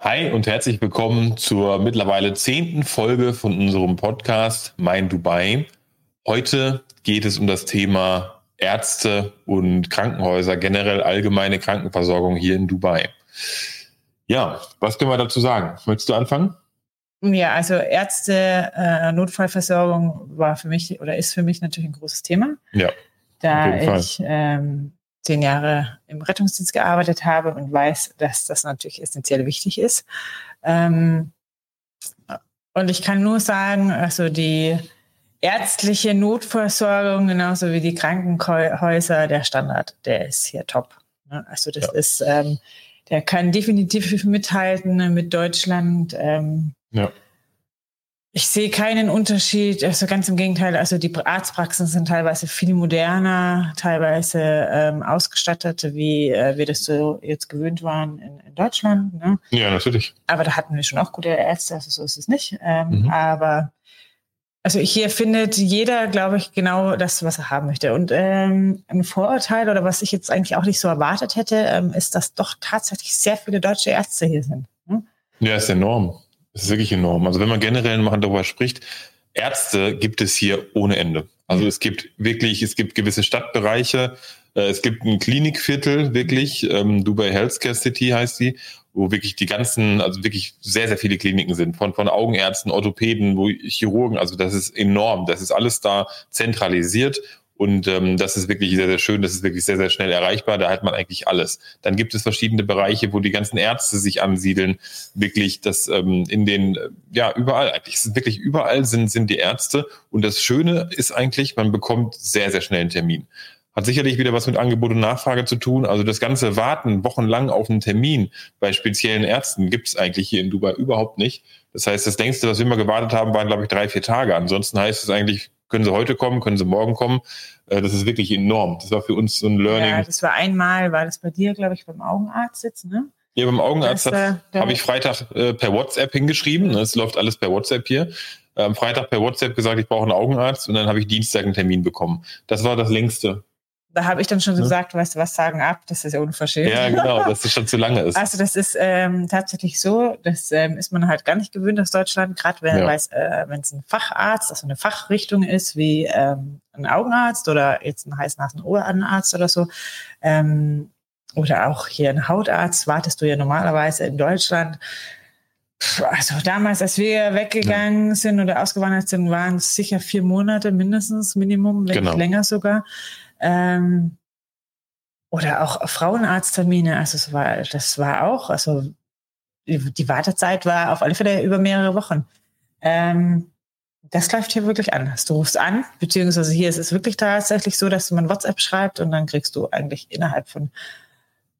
Hi und herzlich willkommen zur mittlerweile zehnten Folge von unserem Podcast Mein Dubai. Heute geht es um das Thema Ärzte und Krankenhäuser, generell allgemeine Krankenversorgung hier in Dubai. Ja, was können wir dazu sagen? Möchtest du anfangen? Ja, also Ärzte, äh, Notfallversorgung war für mich oder ist für mich natürlich ein großes Thema. Ja. Da ich ähm, zehn Jahre im Rettungsdienst gearbeitet habe und weiß, dass das natürlich essentiell wichtig ist. Ähm, und ich kann nur sagen, also die ärztliche Notversorgung, genauso wie die Krankenhäuser, der Standard, der ist hier top. Also das ja. ist, ähm, der kann definitiv mithalten mit Deutschland. Ähm, ja. Ich sehe keinen Unterschied, also ganz im Gegenteil, also die Arztpraxen sind teilweise viel moderner, teilweise ähm, ausgestattet, wie äh, wir das so jetzt gewöhnt waren in, in Deutschland. Ne? Ja, natürlich. Aber da hatten wir schon auch gute Ärzte, also so ist es nicht. Ähm, mhm. Aber also hier findet jeder, glaube ich, genau das, was er haben möchte. Und ähm, ein Vorurteil oder was ich jetzt eigentlich auch nicht so erwartet hätte, ähm, ist, dass doch tatsächlich sehr viele deutsche Ärzte hier sind. Ne? Ja, ist enorm. Das ist wirklich enorm. Also wenn man generell mal darüber spricht, Ärzte gibt es hier ohne Ende. Also es gibt wirklich, es gibt gewisse Stadtbereiche, äh, es gibt ein Klinikviertel, wirklich, ähm, Dubai Healthcare City heißt die, wo wirklich die ganzen, also wirklich sehr, sehr viele Kliniken sind, von, von Augenärzten, Orthopäden, wo Chirurgen, also das ist enorm, das ist alles da zentralisiert und ähm, das ist wirklich sehr, sehr schön, das ist wirklich sehr, sehr schnell erreichbar. Da hat man eigentlich alles. Dann gibt es verschiedene Bereiche, wo die ganzen Ärzte sich ansiedeln. Wirklich, das ähm, in den, ja, überall eigentlich. Ist wirklich überall sind, sind die Ärzte. Und das Schöne ist eigentlich, man bekommt sehr, sehr schnell einen Termin. Hat sicherlich wieder was mit Angebot und Nachfrage zu tun. Also das ganze Warten wochenlang auf einen Termin bei speziellen Ärzten gibt es eigentlich hier in Dubai überhaupt nicht. Das heißt, das längste, was wir immer gewartet haben, waren, glaube ich, drei, vier Tage. Ansonsten heißt es eigentlich, können Sie heute kommen, können Sie morgen kommen. Äh, das ist wirklich enorm. Das war für uns so ein Learning. Ja, das war einmal, war das bei dir, glaube ich, beim Augenarzt jetzt, ne? Ja, beim Augenarzt äh, habe ich Freitag äh, per WhatsApp hingeschrieben. Es läuft alles per WhatsApp hier. Am Freitag per WhatsApp gesagt, ich brauche einen Augenarzt und dann habe ich Dienstag einen Termin bekommen. Das war das längste da habe ich dann schon ja. gesagt, weißt du was, sagen ab, das ist ja unverschämt. Ja, genau, dass es schon zu lange ist. Also das ist ähm, tatsächlich so, das ähm, ist man halt gar nicht gewöhnt aus Deutschland, gerade wenn ja. es äh, ein Facharzt, also eine Fachrichtung ist, wie ähm, ein Augenarzt oder jetzt ein Heißnasen-Ohrenarzt oder so, ähm, oder auch hier ein Hautarzt, wartest du ja normalerweise in Deutschland also damals, als wir weggegangen ja. sind oder ausgewandert sind, waren es sicher vier Monate mindestens, Minimum, wenn genau. nicht länger sogar. Ähm, oder auch Frauenarzttermine, also es war, das war auch, also die Wartezeit war auf alle Fälle über mehrere Wochen. Ähm, das läuft hier wirklich anders. Du rufst an, beziehungsweise hier ist es wirklich tatsächlich so, dass man WhatsApp schreibt und dann kriegst du eigentlich innerhalb von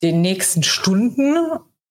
den nächsten Stunden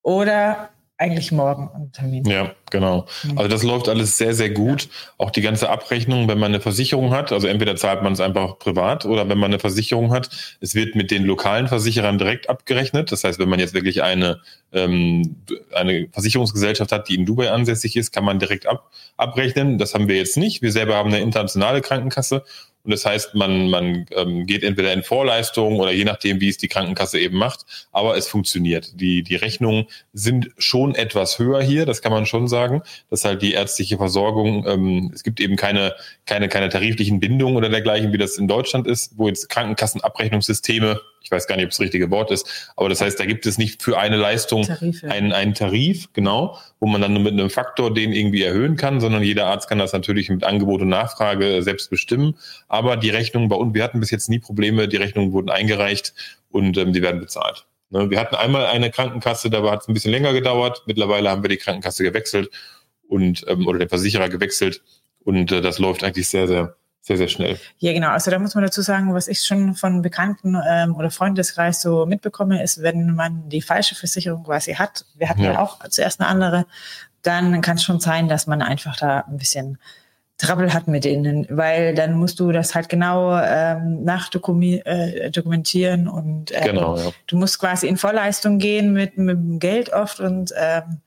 oder eigentlich morgen einen Termin. Ja, genau. Mhm. Also das läuft alles sehr, sehr gut. Auch die ganze Abrechnung, wenn man eine Versicherung hat, also entweder zahlt man es einfach privat oder wenn man eine Versicherung hat, es wird mit den lokalen Versicherern direkt abgerechnet. Das heißt, wenn man jetzt wirklich eine, ähm, eine Versicherungsgesellschaft hat, die in Dubai ansässig ist, kann man direkt ab, abrechnen. Das haben wir jetzt nicht. Wir selber haben eine internationale Krankenkasse und das heißt, man, man ähm, geht entweder in Vorleistungen oder je nachdem, wie es die Krankenkasse eben macht. Aber es funktioniert. Die, die Rechnungen sind schon etwas höher hier, das kann man schon sagen. dass halt die ärztliche Versorgung, ähm, es gibt eben keine, keine, keine tariflichen Bindungen oder dergleichen, wie das in Deutschland ist, wo jetzt Krankenkassenabrechnungssysteme ich weiß gar nicht, ob das richtige Wort ist, aber das heißt, da gibt es nicht für eine Leistung Tarife. einen, einen Tarif, genau, wo man dann nur mit einem Faktor den irgendwie erhöhen kann, sondern jeder Arzt kann das natürlich mit Angebot und Nachfrage selbst bestimmen. Aber die Rechnungen bei uns, wir hatten bis jetzt nie Probleme, die Rechnungen wurden eingereicht und ähm, die werden bezahlt. Ne? Wir hatten einmal eine Krankenkasse, da hat es ein bisschen länger gedauert. Mittlerweile haben wir die Krankenkasse gewechselt und ähm, oder den Versicherer gewechselt und äh, das läuft eigentlich sehr, sehr sehr, sehr schnell. Ja, genau. Also da muss man dazu sagen, was ich schon von Bekannten ähm, oder Freundeskreis so mitbekomme, ist, wenn man die falsche Versicherung quasi hat, wir hatten ja, ja auch zuerst eine andere, dann kann es schon sein, dass man einfach da ein bisschen Trouble hat mit denen, weil dann musst du das halt genau ähm, nachdokumentieren äh, und ähm, genau, ja. du musst quasi in Vorleistung gehen mit, mit dem Geld oft und ähm,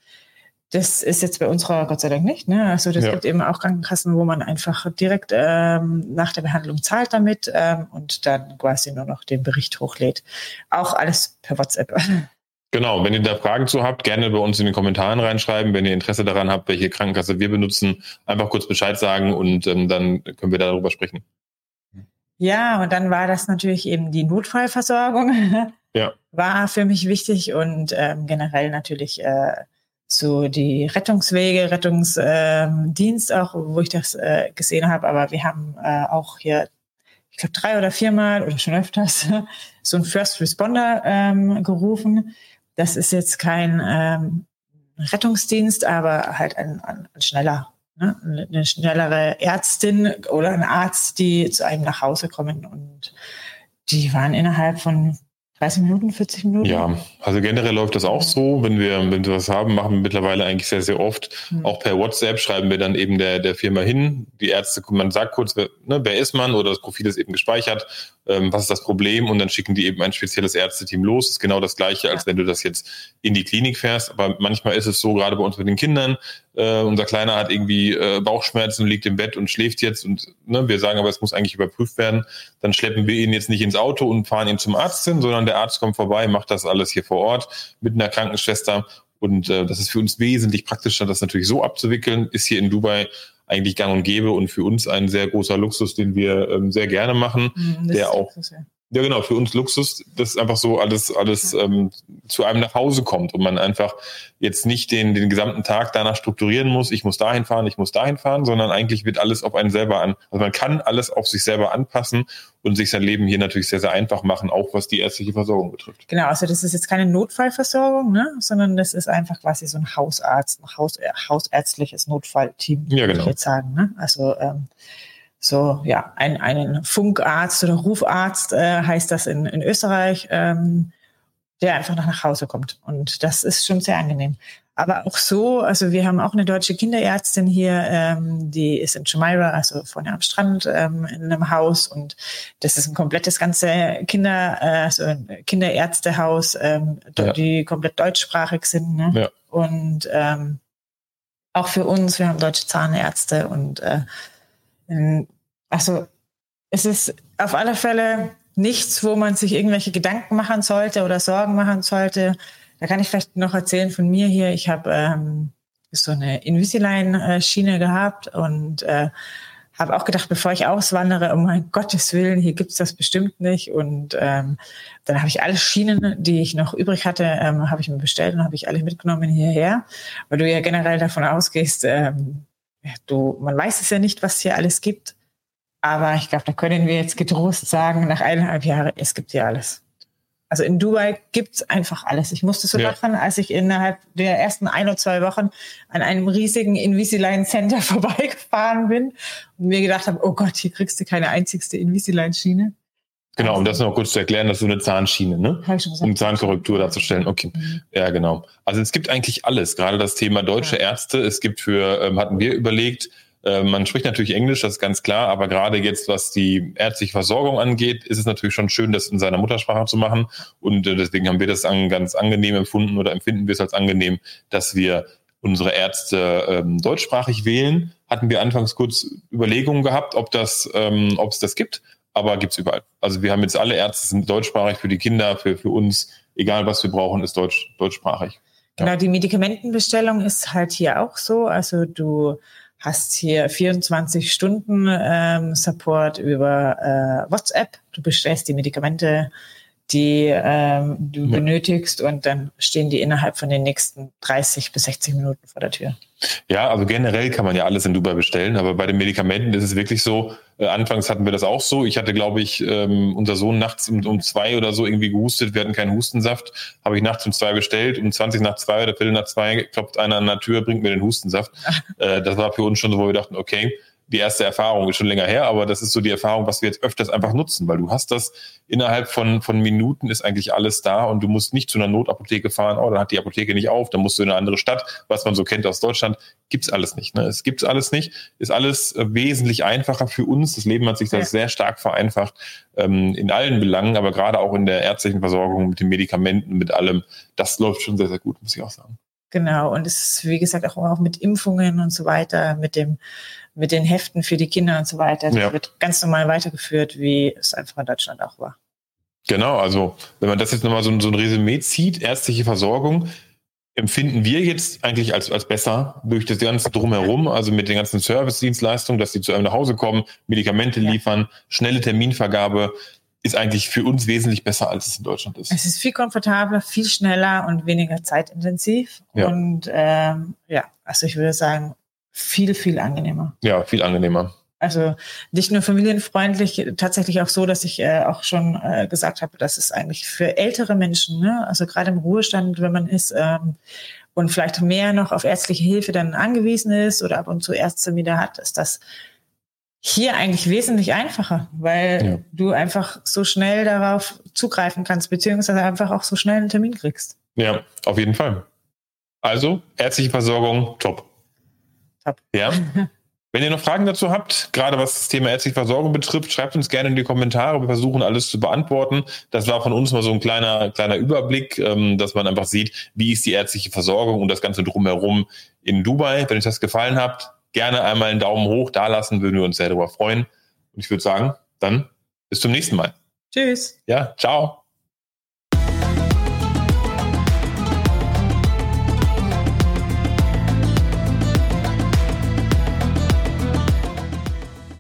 das ist jetzt bei unserer Gott sei Dank nicht. Ne? Also das ja. gibt eben auch Krankenkassen, wo man einfach direkt ähm, nach der Behandlung zahlt damit ähm, und dann quasi nur noch den Bericht hochlädt. Auch alles per WhatsApp. Genau, wenn ihr da Fragen zu habt, gerne bei uns in den Kommentaren reinschreiben. Wenn ihr Interesse daran habt, welche Krankenkasse wir benutzen, einfach kurz Bescheid sagen und ähm, dann können wir darüber sprechen. Ja, und dann war das natürlich eben die Notfallversorgung. Ja. War für mich wichtig und ähm, generell natürlich äh, so die Rettungswege, Rettungsdienst ähm, auch, wo ich das äh, gesehen habe. Aber wir haben äh, auch hier, ich glaube, drei oder viermal oder schon öfters so einen First Responder ähm, gerufen. Das ist jetzt kein ähm, Rettungsdienst, aber halt ein, ein, ein schneller ne? eine schnellere Ärztin oder ein Arzt, die zu einem nach Hause kommen und die waren innerhalb von 30 Minuten, 40 Minuten? Ja, also generell läuft das auch so. Wenn wir, wenn wir was haben, machen wir mittlerweile eigentlich sehr, sehr oft. Mhm. Auch per WhatsApp schreiben wir dann eben der, der Firma hin. Die Ärzte, man sagt kurz, wer, ne, wer ist man oder das Profil ist eben gespeichert. Ähm, was ist das Problem? Und dann schicken die eben ein spezielles Ärzteteam los. Das ist genau das Gleiche, als wenn du das jetzt in die Klinik fährst. Aber manchmal ist es so, gerade bei uns mit den Kindern, äh, unser Kleiner hat irgendwie äh, Bauchschmerzen und liegt im Bett und schläft jetzt und ne, wir sagen aber, es muss eigentlich überprüft werden. Dann schleppen wir ihn jetzt nicht ins Auto und fahren ihn zum Arzt hin, sondern der Arzt kommt vorbei, macht das alles hier vor Ort mit einer Krankenschwester. Und äh, das ist für uns wesentlich praktischer, das natürlich so abzuwickeln. Ist hier in Dubai eigentlich gang und gäbe und für uns ein sehr großer Luxus, den wir ähm, sehr gerne machen, mhm, der auch Luxus, ja. Ja, genau, für uns Luxus, dass einfach so alles, alles ähm, zu einem nach Hause kommt und man einfach jetzt nicht den, den gesamten Tag danach strukturieren muss, ich muss dahin fahren, ich muss dahin fahren, sondern eigentlich wird alles auf einen selber an. Also man kann alles auf sich selber anpassen und sich sein Leben hier natürlich sehr, sehr einfach machen, auch was die ärztliche Versorgung betrifft. Genau, also das ist jetzt keine Notfallversorgung, ne? sondern das ist einfach quasi so ein Hausarzt, ein Haus, äh, hausärztliches Notfallteam, ja, genau. würde ich jetzt sagen. Ne? Also ähm, so ja ein, einen Funkarzt oder Rufarzt äh, heißt das in, in Österreich, ähm, der einfach nach Hause kommt. Und das ist schon sehr angenehm. Aber auch so, also wir haben auch eine deutsche Kinderärztin hier, ähm, die ist in Jumeirah, also vorne am Strand ähm, in einem Haus und das ist ein komplettes ganze Kinder, äh, also ein Kinderärztehaus, ähm, ja. die komplett deutschsprachig sind. Ne? Ja. Und ähm, auch für uns, wir haben deutsche Zahnärzte und äh, also es ist auf alle Fälle nichts, wo man sich irgendwelche Gedanken machen sollte oder Sorgen machen sollte. Da kann ich vielleicht noch erzählen von mir hier. Ich habe ähm, so eine Invisalign-Schiene gehabt und äh, habe auch gedacht, bevor ich auswandere, um mein Gottes Willen, hier gibt's das bestimmt nicht. Und ähm, dann habe ich alle Schienen, die ich noch übrig hatte, ähm, habe ich mir bestellt und habe ich alle mitgenommen hierher, weil du ja generell davon ausgehst, ähm, du, man weiß es ja nicht, was hier alles gibt. Aber ich glaube, da können wir jetzt getrost sagen, nach eineinhalb Jahren, es gibt hier alles. Also in Dubai gibt's einfach alles. Ich musste so ja. lachen, als ich innerhalb der ersten ein oder zwei Wochen an einem riesigen Invisalign Center vorbeigefahren bin und mir gedacht habe, oh Gott, hier kriegst du keine einzigste Invisalign Schiene. Genau, um das noch kurz zu erklären, das ist so eine Zahnschiene, ne? Hab ich schon gesagt. Um Zahnkorrektur darzustellen. Okay. Mhm. Ja, genau. Also es gibt eigentlich alles, gerade das Thema deutsche ja. Ärzte. Es gibt für, ähm, hatten wir überlegt, äh, man spricht natürlich Englisch, das ist ganz klar, aber gerade jetzt, was die ärztliche Versorgung angeht, ist es natürlich schon schön, das in seiner Muttersprache zu machen. Und äh, deswegen haben wir das an, ganz angenehm empfunden oder empfinden wir es als angenehm, dass wir unsere Ärzte ähm, deutschsprachig wählen. Hatten wir anfangs kurz Überlegungen gehabt, ob das, ähm, ob es das gibt aber gibt's überall. Also wir haben jetzt alle Ärzte sind deutschsprachig für die Kinder, für, für uns, egal was wir brauchen, ist deutsch, deutschsprachig. Genau, die Medikamentenbestellung ist halt hier auch so. Also du hast hier 24 Stunden ähm, Support über äh, WhatsApp. Du bestellst die Medikamente die ähm, du ja. benötigst und dann stehen die innerhalb von den nächsten 30 bis 60 Minuten vor der Tür. Ja, also generell kann man ja alles in Dubai bestellen, aber bei den Medikamenten ist es wirklich so, äh, anfangs hatten wir das auch so. Ich hatte, glaube ich, ähm, unser Sohn nachts um, um zwei oder so irgendwie gehustet, wir hatten keinen Hustensaft, habe ich nachts um zwei bestellt, um 20 nach zwei oder Viertel nach zwei klopft einer an der Tür, bringt mir den Hustensaft. äh, das war für uns schon so, wo wir dachten, okay, die erste Erfahrung ist schon länger her, aber das ist so die Erfahrung, was wir jetzt öfters einfach nutzen, weil du hast das innerhalb von, von Minuten ist eigentlich alles da und du musst nicht zu einer Notapotheke fahren, oh, dann hat die Apotheke nicht auf, dann musst du in eine andere Stadt, was man so kennt aus Deutschland, gibt's alles nicht. Ne? Es gibt's alles nicht, ist alles äh, wesentlich einfacher für uns. Das Leben hat sich da ja. sehr stark vereinfacht ähm, in allen Belangen, aber gerade auch in der ärztlichen Versorgung mit den Medikamenten, mit allem, das läuft schon sehr, sehr gut, muss ich auch sagen. Genau, und es ist, wie gesagt, auch, auch mit Impfungen und so weiter, mit dem mit den Heften für die Kinder und so weiter. Das ja. wird ganz normal weitergeführt, wie es einfach in Deutschland auch war. Genau, also wenn man das jetzt nochmal so, so ein Resümee zieht, ärztliche Versorgung, empfinden wir jetzt eigentlich als, als besser durch das ganze Drumherum, also mit den ganzen Service-Dienstleistungen, dass sie zu einem nach Hause kommen, Medikamente liefern, schnelle Terminvergabe, ist eigentlich für uns wesentlich besser, als es in Deutschland ist. Es ist viel komfortabler, viel schneller und weniger zeitintensiv. Ja. Und ähm, ja, also ich würde sagen, viel, viel angenehmer. Ja, viel angenehmer. Also nicht nur familienfreundlich, tatsächlich auch so, dass ich äh, auch schon äh, gesagt habe, dass es eigentlich für ältere Menschen, ne, also gerade im Ruhestand, wenn man ist ähm, und vielleicht mehr noch auf ärztliche Hilfe dann angewiesen ist oder ab und zu Ärzte wieder hat, ist das hier eigentlich wesentlich einfacher, weil ja. du einfach so schnell darauf zugreifen kannst, beziehungsweise einfach auch so schnell einen Termin kriegst. Ja, auf jeden Fall. Also, ärztliche Versorgung, top. Top. Ja. Wenn ihr noch Fragen dazu habt, gerade was das Thema ärztliche Versorgung betrifft, schreibt uns gerne in die Kommentare. Wir versuchen alles zu beantworten. Das war von uns mal so ein kleiner, kleiner Überblick, ähm, dass man einfach sieht, wie ist die ärztliche Versorgung und das Ganze drumherum in Dubai. Wenn euch das gefallen hat, gerne einmal einen Daumen hoch da lassen, würden wir uns sehr darüber freuen. Und ich würde sagen, dann bis zum nächsten Mal. Tschüss. Ja, ciao.